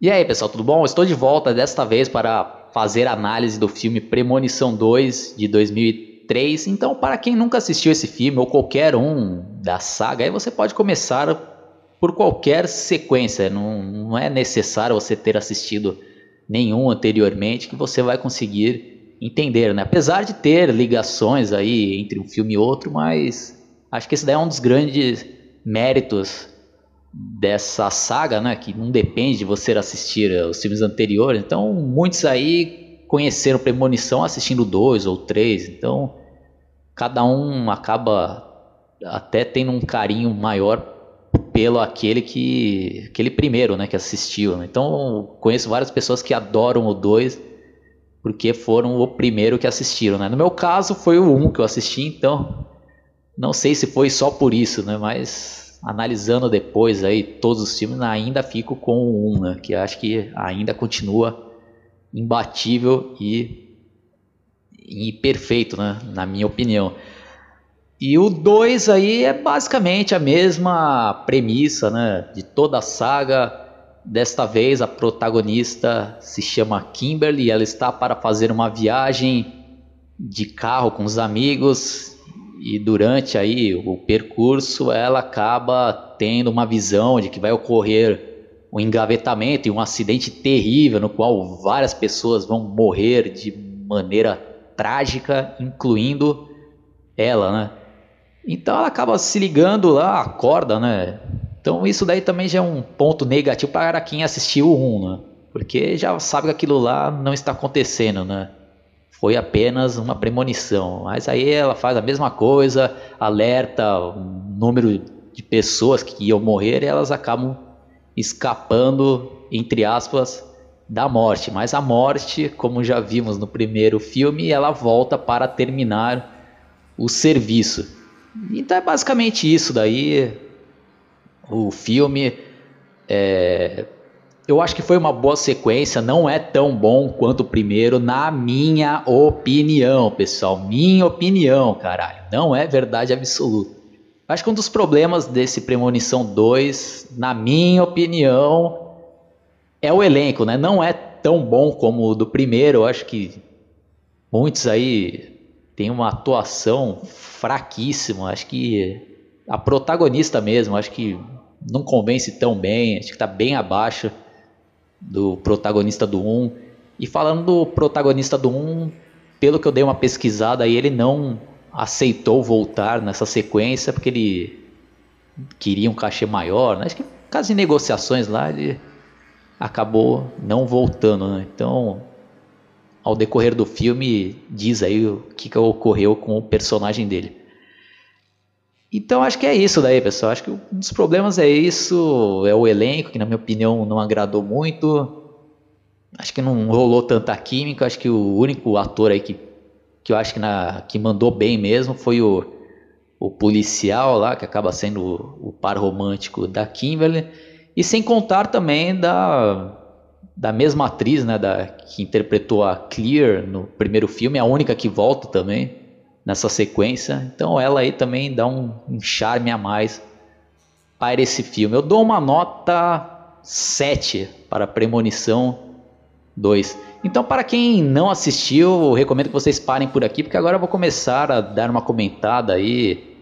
E aí, pessoal, tudo bom? Estou de volta desta vez para fazer análise do filme Premonição 2 de 2003. Então, para quem nunca assistiu esse filme ou qualquer um da saga, aí você pode começar por qualquer sequência. Não, não é necessário você ter assistido nenhum anteriormente que você vai conseguir entender, né? Apesar de ter ligações aí entre um filme e outro, mas acho que esse daí é um dos grandes méritos dessa saga, né, que não depende de você assistir eh, os filmes anteriores. Então, muitos aí conheceram Premonição assistindo dois ou três. Então, cada um acaba até tendo um carinho maior pelo aquele que aquele primeiro, né, que assistiu. Né? Então, conheço várias pessoas que adoram o dois porque foram o primeiro que assistiram, né? No meu caso, foi o um que eu assisti, então não sei se foi só por isso, né, mas analisando depois aí todos os filmes, ainda fico com 1, né, que acho que ainda continua imbatível e, e perfeito, né, na minha opinião. E o 2 aí é basicamente a mesma premissa né, de toda a saga. Desta vez a protagonista se chama Kimberly, ela está para fazer uma viagem de carro com os amigos e durante aí o percurso ela acaba tendo uma visão de que vai ocorrer um engavetamento e um acidente terrível no qual várias pessoas vão morrer de maneira trágica, incluindo ela, né? Então ela acaba se ligando lá, acorda, né? Então isso daí também já é um ponto negativo para quem assistiu o 1, né? Porque já sabe que aquilo lá não está acontecendo, né? Foi apenas uma premonição. Mas aí ela faz a mesma coisa, alerta o número de pessoas que iam morrer e elas acabam escapando, entre aspas, da morte. Mas a morte, como já vimos no primeiro filme, ela volta para terminar o serviço. Então é basicamente isso daí. O filme é, eu acho que foi uma boa sequência, não é tão bom quanto o primeiro, na minha opinião, pessoal. Minha opinião, caralho. Não é verdade absoluta. Acho que um dos problemas desse Premonição 2, na minha opinião, é o elenco, né? Não é tão bom como o do primeiro. Eu acho que muitos aí têm uma atuação fraquíssima. Acho que a protagonista mesmo, acho que não convence tão bem. Acho que está bem abaixo do protagonista do 1. E falando do protagonista do 1, pelo que eu dei uma pesquisada aí, ele não aceitou voltar nessa sequência porque ele queria um cachê maior. Né? Acho que por causa de negociações lá, ele acabou não voltando. Né? Então, ao decorrer do filme, diz aí o que, que ocorreu com o personagem dele. Então acho que é isso daí, pessoal. Acho que um dos problemas é isso, é o elenco, que na minha opinião não agradou muito. Acho que não rolou tanta química. Acho que o único ator aí que, que eu acho que, na, que mandou bem mesmo foi o, o policial lá, que acaba sendo o, o par romântico da Kimberly. E sem contar também da, da mesma atriz, né, da, que interpretou a Clear no primeiro filme, a única que volta também nessa sequência. Então ela aí também dá um, um charme a mais para esse filme. Eu dou uma nota 7 para Premonição 2. Então, para quem não assistiu, recomendo que vocês parem por aqui, porque agora eu vou começar a dar uma comentada aí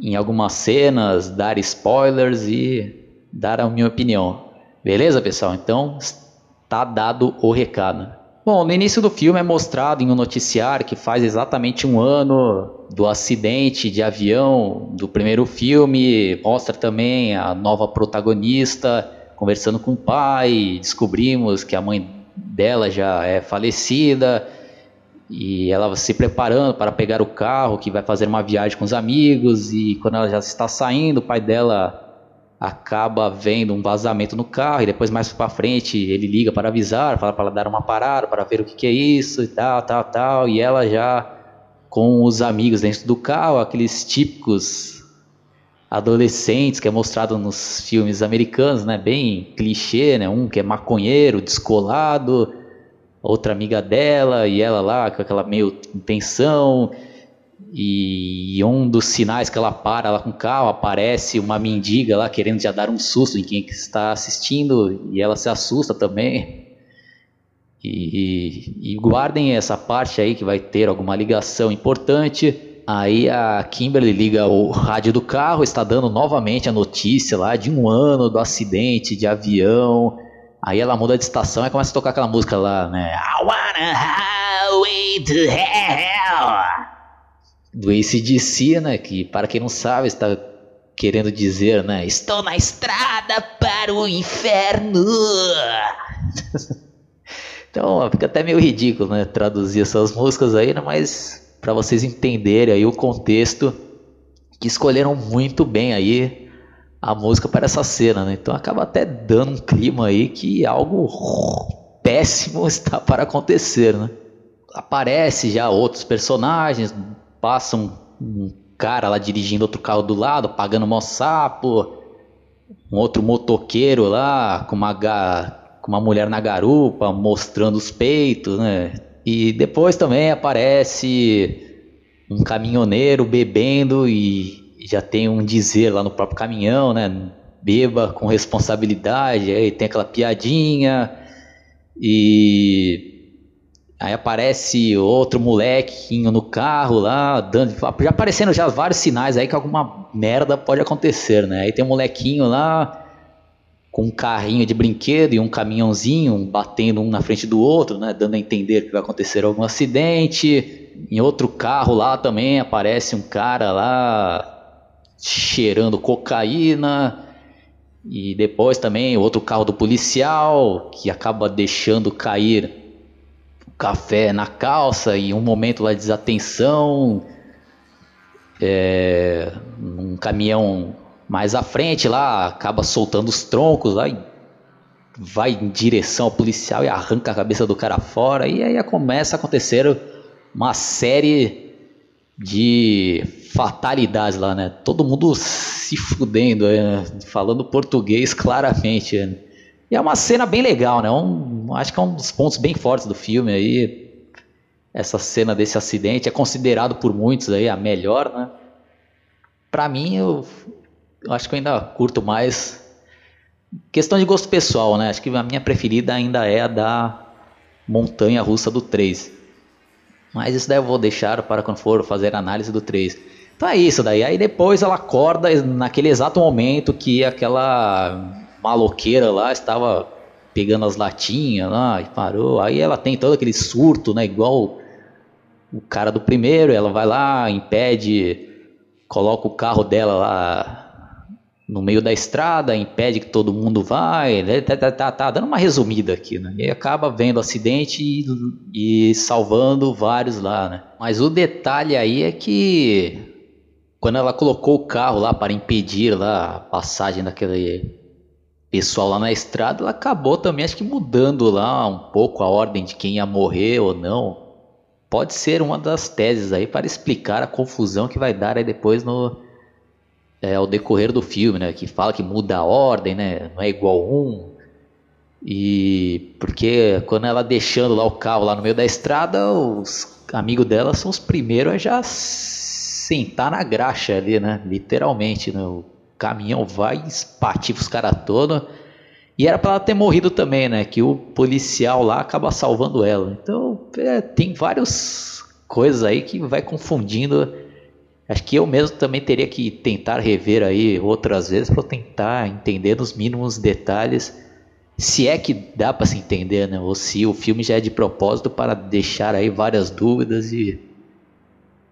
em algumas cenas, dar spoilers e dar a minha opinião. Beleza, pessoal? Então, está dado o recado. Bom, no início do filme é mostrado em um noticiário que faz exatamente um ano do acidente de avião do primeiro filme. Mostra também a nova protagonista conversando com o pai. Descobrimos que a mãe dela já é falecida e ela se preparando para pegar o carro que vai fazer uma viagem com os amigos. E quando ela já está saindo, o pai dela acaba vendo um vazamento no carro e depois mais para frente ele liga para avisar, fala para ela dar uma parada para ver o que, que, é isso e tal, tal, tal, e ela já com os amigos dentro do carro, aqueles típicos adolescentes que é mostrado nos filmes americanos, né, bem clichê, né, um que é maconheiro, descolado, outra amiga dela e ela lá com aquela meio intenção E um dos sinais que ela para lá com o carro, aparece uma mendiga lá querendo já dar um susto em quem está assistindo e ela se assusta também. E, e, guardem essa parte aí que vai ter alguma ligação importante. Aí a Kimberly liga o rádio do carro, está dando novamente a notícia lá de um ano do acidente de avião. Aí ela muda de estação e começa a tocar aquela música lá, né? I wanna highway to hell. Do ACDC, né? Que para quem não sabe, está querendo dizer, né? Estou na estrada para o inferno. Então fica até meio ridículo, né? Traduzir essas músicas aí, né? Mas para vocês entenderem aí o contexto, que escolheram muito bem aí a música para essa cena, né? Então acaba até dando um clima aí que algo péssimo está para acontecer, né? Aparece já outros personagens, passam um cara lá dirigindo outro carro do lado, pagando mó sapo, um outro motoqueiro lá com uma com uma mulher na garupa mostrando os peitos, né? E depois também aparece um caminhoneiro bebendo e já tem um dizer lá no próprio caminhão, né? Beba com responsabilidade, aí tem aquela piadinha e aí aparece outro molequinho no carro lá, dando, já aparecendo já vários sinais aí que alguma merda pode acontecer, né? Aí tem um molequinho lá com um carrinho de brinquedo e um caminhãozinho batendo um na frente do outro, né, dando a entender que vai acontecer algum acidente. Em outro carro lá também aparece um cara lá cheirando cocaína. E depois também outro carro do policial que acaba deixando cair café na calça e um momento lá de desatenção. É, um caminhão mais à frente lá, acaba soltando os troncos lá e vai em direção ao policial e arranca a cabeça do cara fora. E aí começa a acontecer uma série de fatalidades lá, né? Todo mundo se fudendo, é, falando português claramente. É. E é uma cena bem legal, né? Um, acho que é um dos pontos bem fortes do filme aí. Essa cena desse acidente é considerado por muitos aí a melhor, né? Pra mim, eu, eu acho que eu ainda curto mais. Questão de gosto pessoal, né? Acho que a minha preferida ainda é a da Montanha Russa do 3. Mas isso daí eu vou deixar para quando for fazer a análise do 3. Então é isso daí. Aí depois ela acorda naquele exato momento que aquela maloqueira lá estava pegando as latinhas lá e parou. Aí ela tem todo aquele surto, né? Igual o cara do primeiro. Ela vai lá, impede, coloca o carro dela lá no meio da estrada, impede que todo mundo vai, né? tá, tá, tá, tá, dando uma resumida aqui, né? E acaba vendo acidente e, e, salvando vários lá, né? Mas o detalhe aí é que quando ela colocou o carro lá para impedir lá a passagem daquele pessoal lá na estrada, ela acabou também, acho que mudando lá um pouco a ordem de quem ia morrer ou não. Pode ser uma das teses aí para explicar a confusão que vai dar aí depois no é, ao decorrer do filme, né? Que fala que muda a ordem, né? Não é igual um. E porque quando ela deixando lá o carro lá no meio da estrada, os amigos dela são os primeiros a já sentar na graxa ali, né? Literalmente, né? Caminhão vai espativa os caras todos. E era para ela ter morrido também, né? Que o policial lá acaba salvando ela. Então, é, tem várias coisas aí que vai confundindo Acho que eu mesmo também teria que tentar rever aí outras vezes para tentar entender nos mínimos detalhes, se é que dá para se entender, né? Ou se o filme já é de propósito para deixar aí várias dúvidas e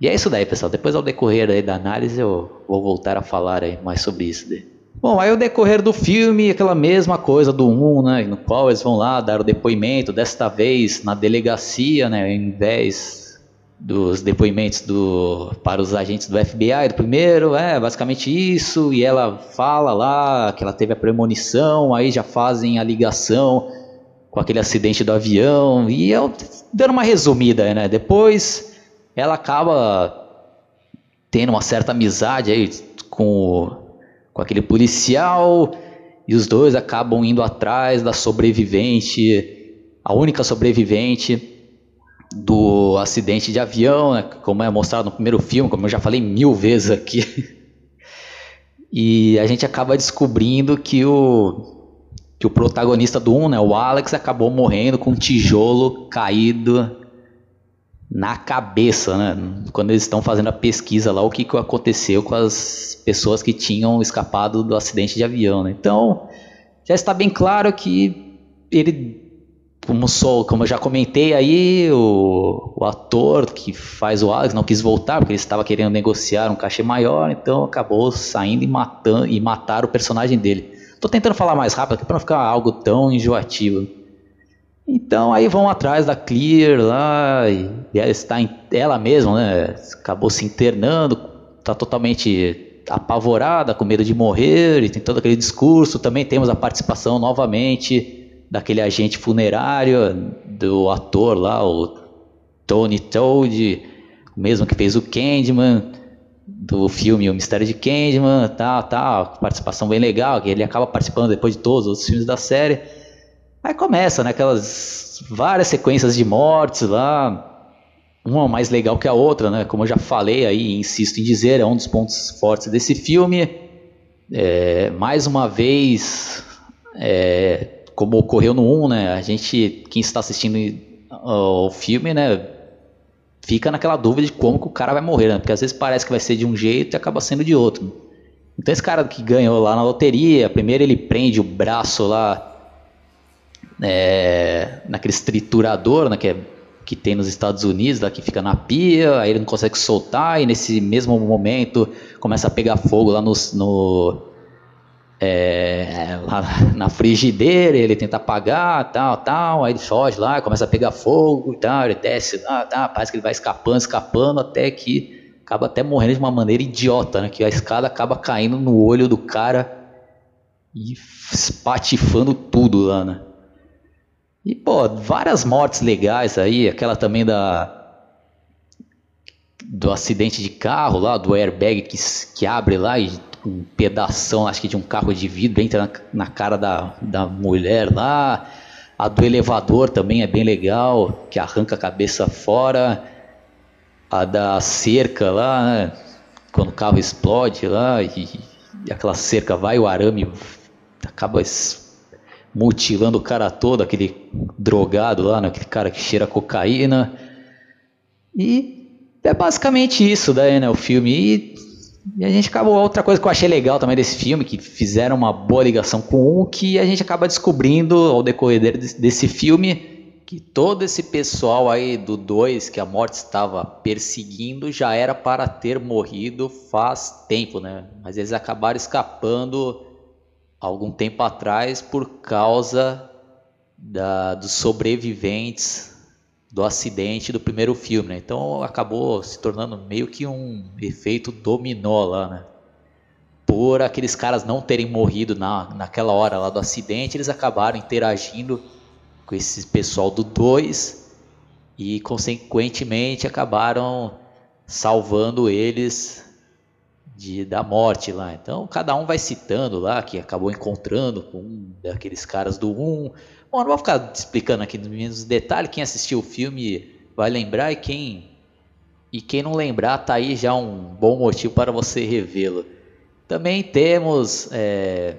e é isso daí, pessoal. Depois ao decorrer aí da análise eu vou voltar a falar aí mais sobre isso. Daí. Bom, aí o decorrer do filme, aquela mesma coisa do 1, né, no qual eles vão lá dar o depoimento, desta vez na delegacia, né, ao invés dos depoimentos do, para os agentes do FBI, do primeiro, é basicamente isso, e ela fala lá que ela teve a premonição, aí já fazem a ligação com aquele acidente do avião, e eu dando uma resumida, né? Depois ela acaba tendo uma certa amizade aí com, com aquele policial, e os dois acabam indo atrás da sobrevivente, a única sobrevivente do acidente de avião, né, como é mostrado no primeiro filme, como eu já falei mil vezes aqui. E a gente acaba descobrindo que o que o protagonista do 1, né, o Alex, acabou morrendo com um tijolo caído na cabeça, né? Quando eles estão fazendo a pesquisa lá, o que, que aconteceu com as pessoas que tinham escapado do acidente de avião, né? Então, já está bem claro que ele, como sou, como eu já comentei aí, o, o ator que faz o Alex não quis voltar porque ele estava querendo negociar um cachê maior, então acabou saindo e matando e matar o personagem dele. Tô tentando falar mais rápido para não ficar algo tão enjoativo. Então aí vão atrás da Clear lá, e ela está em, ela mesma, né? Acabou se internando, tá totalmente apavorada, com medo de morrer, e tem todo aquele discurso. Também temos a participação novamente daquele agente funerário, do ator lá, o Tony Toad, o mesmo que fez o Candyman do filme O Mistério de Candyman, tal, tal, participação bem legal, que ele acaba participando depois de todos os filmes da série. Aí começa, né, aquelas várias sequências de mortes lá, uma mais legal que a outra, né? Como eu já falei aí, insisto em dizer, é um dos pontos fortes desse filme. É, mais uma vez, é, como ocorreu no 1, né? A gente, quem está assistindo o filme, né? fica naquela dúvida de como que o cara vai morrer, né? Porque às vezes parece que vai ser de um jeito e acaba sendo de outro. Então esse cara que ganhou lá na loteria, primeiro ele prende o braço lá é, naquele triturador, né, que, é, que tem nos Estados Unidos, lá que fica na pia, aí ele não consegue soltar e nesse mesmo momento começa a pegar fogo lá no, no é, lá na frigideira, ele tenta apagar, tal, tal, aí ele foge lá, começa a pegar fogo, tal, ele desce lá, tal, parece que ele vai escapando, escapando, até que acaba até morrendo de uma maneira idiota, né, que a escada acaba caindo no olho do cara e espatifando tudo lá, né. E, pô, várias mortes legais aí, aquela também da do acidente de carro lá, do airbag que, que abre lá e um pedação, acho que de um carro de vidro, entra na, na cara da, da mulher lá. A do elevador também é bem legal, que arranca a cabeça fora. A da cerca lá, né? quando o carro explode lá e, e aquela cerca vai, o arame acaba mutilando o cara todo, aquele drogado lá, né? aquele cara que cheira cocaína. E é basicamente isso daí, né? O filme. E e a gente acabou. Outra coisa que eu achei legal também desse filme, que fizeram uma boa ligação com um, que a gente acaba descobrindo ao decorrer desse filme que todo esse pessoal aí do 2 que a morte estava perseguindo já era para ter morrido faz tempo, né? Mas eles acabaram escapando algum tempo atrás por causa da, dos sobreviventes do acidente do primeiro filme, né? Então acabou se tornando meio que um efeito dominó lá, né? Por aqueles caras não terem morrido na, naquela hora lá do acidente, eles acabaram interagindo com esse pessoal do 2 e consequentemente acabaram salvando eles de, da morte lá. Então cada um vai citando lá que acabou encontrando com um daqueles caras do 1, um, Bom, não vou ficar explicando aqui nos detalhes. Quem assistiu o filme vai lembrar e quem e quem não lembrar tá aí já um bom motivo para você revê-lo. Também temos é,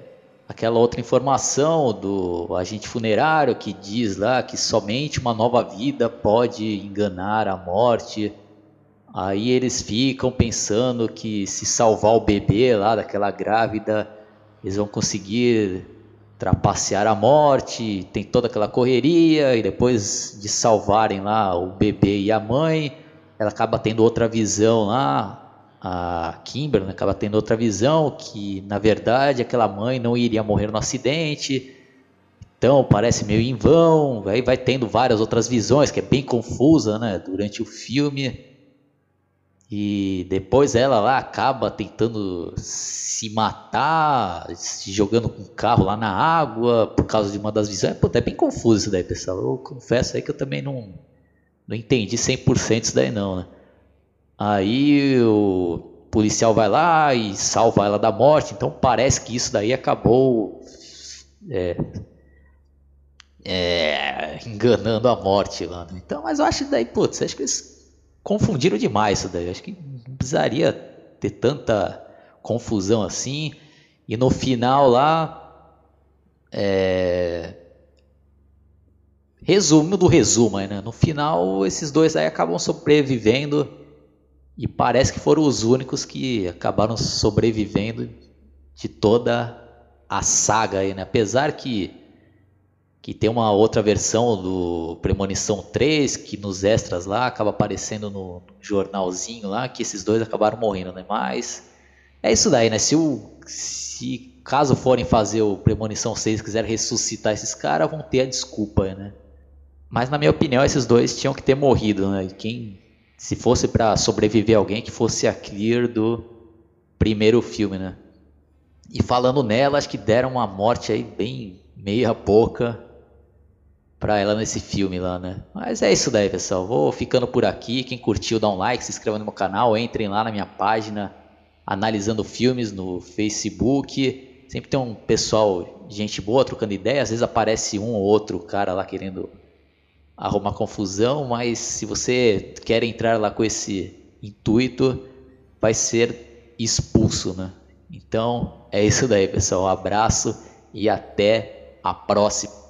aquela outra informação do agente funerário que diz lá que somente uma nova vida pode enganar a morte. Aí eles ficam pensando que se salvar o bebê lá daquela grávida, eles vão conseguir trapacear a morte, tem toda aquela correria, e depois de salvarem lá o bebê e a mãe, ela acaba tendo outra visão lá, a Kimber né, acaba tendo outra visão, que na verdade aquela mãe não iria morrer no acidente, então parece meio em vão, aí vai tendo várias outras visões, que é bem confusa né, durante o filme, e depois ela lá acaba tentando se matar, se jogando com o carro lá na água por causa de uma das visões. Pô, é bem confuso isso daí, pessoal. Eu confesso aí que eu também não, não entendi 100% isso daí não, né? Aí o policial vai lá e salva ela da morte. Então parece que isso daí acabou... É, é, enganando a morte lá. Né? Então, mas eu acho daí, putz, acho que eles confundiram demais isso daí. Acho que precisaria ter tanta confusão assim. E no final lá, é... resumo do resumo, né? No final, esses dois aí acabam sobrevivendo e parece que foram os únicos que acabaram sobrevivendo de toda a saga aí, né? Apesar que que tem uma outra versão do Premonição 3, que nos extras lá acaba aparecendo no jornalzinho lá, que esses dois acabaram morrendo, né? Mas é isso daí, né? Se, o, se caso forem fazer o Premonição 6 e quiserem ressuscitar esses caras, vão ter a desculpa, né? Mas na minha opinião, esses dois tinham que ter morrido, né? Quem, se fosse para sobreviver alguém, que fosse a Clear do primeiro filme, né? E falando nela, acho que deram uma morte aí bem meia boca pra ela nesse filme lá, né? Mas é isso daí, pessoal. Vou ficando por aqui. Quem curtiu, dá um like, se inscreva no meu canal, entrem lá na minha página analisando filmes no Facebook. Sempre tem um pessoal, gente boa, trocando ideia. Às vezes aparece um ou outro cara lá querendo arrumar confusão, mas se você quer entrar lá com esse intuito, vai ser expulso, né? Então é isso daí, pessoal. Um abraço e até a próxima.